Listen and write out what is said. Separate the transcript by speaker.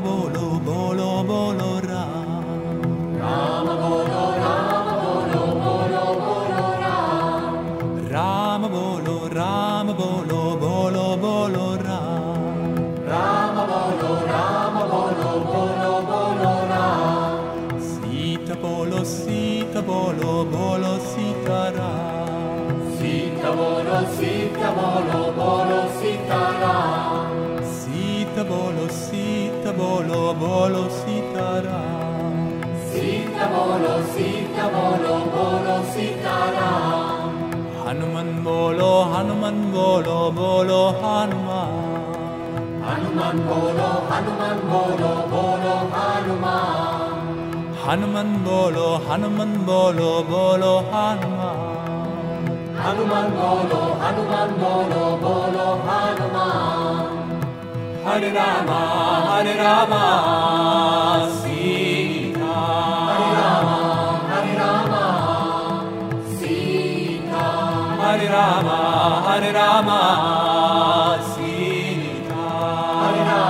Speaker 1: bolo bolo bolo Ram. Rama bolo Rama bolo bolo bolo Ram. Sita bolo Sita bolo bolo Sita Ram.
Speaker 2: Sita bolo, sita bolo, bolo, sita ram.
Speaker 1: Bolo bolo bolo Sita
Speaker 2: bolo, sita bolo, bolo, sita ram.
Speaker 1: Hanuman bolo Hanuman bolo bolo Hanuman.
Speaker 2: Hanuman bolo, Hanuman bolo, bolo, Hanuman.
Speaker 1: Hanuman bolo Hanuman bolo bolo Hanuman.
Speaker 2: Hanuman bolo, Hanuman bolo, bolo, Hanuman.
Speaker 1: Hare Rama, Hare Rama, Sita.
Speaker 2: Hare Rama, Hare Rama, Sita.
Speaker 1: Hare Rama, Hare Rama, Sita. Hare Rama.